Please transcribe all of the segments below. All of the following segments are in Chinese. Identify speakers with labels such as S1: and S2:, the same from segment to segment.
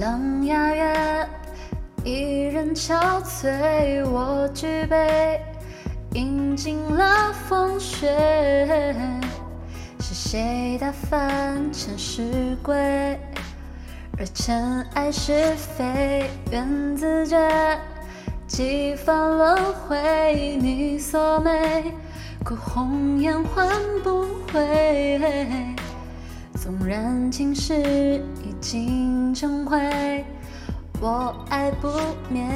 S1: 琅琊月，一人憔悴，我举杯，饮尽了风雪。是谁打翻尘世轨？而尘埃是非，缘自绝。几番轮回，你锁眉，哭红颜换不回。纵然今世已经成灰，我爱不灭。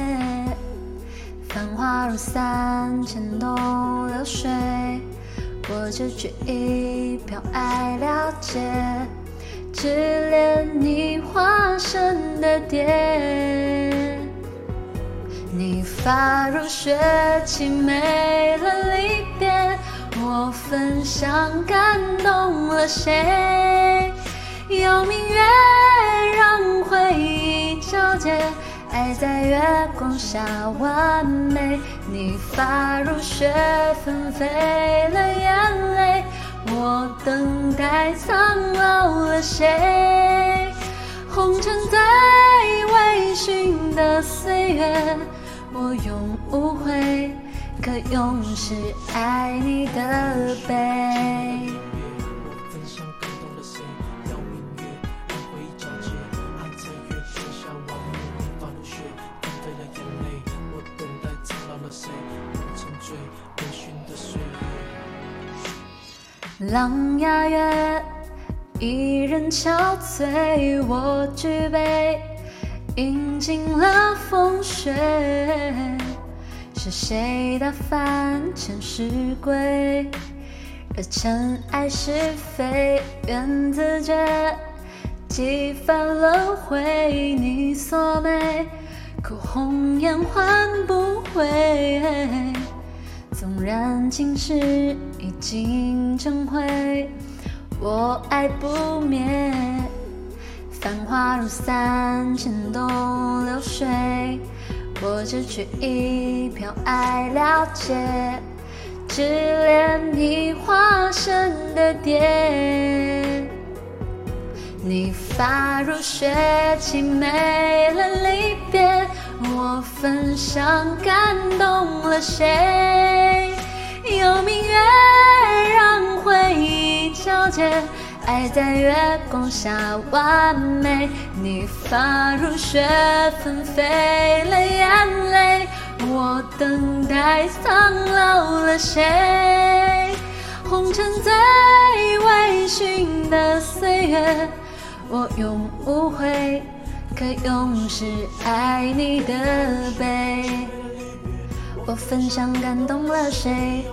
S1: 繁华如散，牵动流水，我这句一瓢爱了解，只恋你化身的蝶。你发如雪，凄美了离别。我分享感动了谁？有明月让回忆皎洁，爱在月光下完美。你发如雪，纷飞了眼泪。我等待苍老了谁？红尘最微醺的岁月，我永无悔。可永世爱你的悲。
S2: 我分享感动了谁？邀明月，让回忆皎洁。爱在月光下完美，你发如雪，纷飞了眼泪。我等待苍老了谁？红尘最微醺的岁月。
S1: 琅琊月，一人憔悴，我举杯，饮尽了风雪。是谁打翻尘世轨？而尘埃是非，缘自绝。几番轮回，你锁眉，哭红颜换不回。纵然今世已经成灰，我爱不灭。繁华如三千东流水。我只取一瓢爱了解，只恋你化身的蝶。你发如雪，凄美了离别。我焚香感动了谁？爱在月光下完美，你发如雪，纷飞了眼泪。我等待苍老了谁？红尘最微醺的岁月，我永无悔，可永世爱你的悲。我分享感动了谁？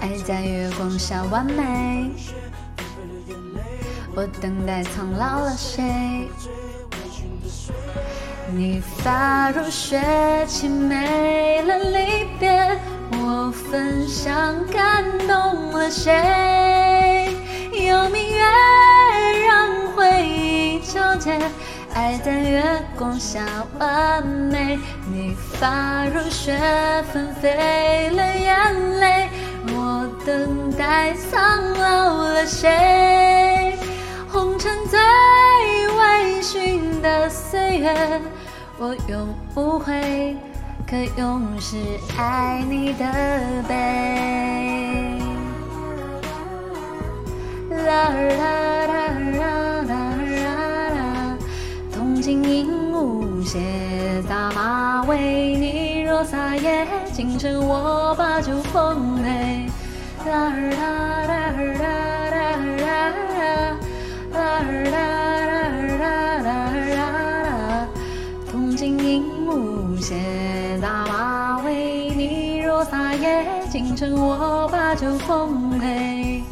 S1: 爱在月光下完美，我等待苍老了谁？你发如雪，凄美了离别。我分享感动了谁？有明月让回忆皎洁，爱在月光下完美。你发如雪，纷飞了。等待苍老了谁？红尘最微醺的岁月，我永不悔，可永世爱你的悲。啦啦啦啦啦啦啦，铜镜映舞鞋，打马为你若撒野，京城我把酒奉陪。啦啦啦啦啦啦啦，啦啦啦啦啦啦，铜镜映舞鞋，打马为你若撒野，京城我把酒奉陪。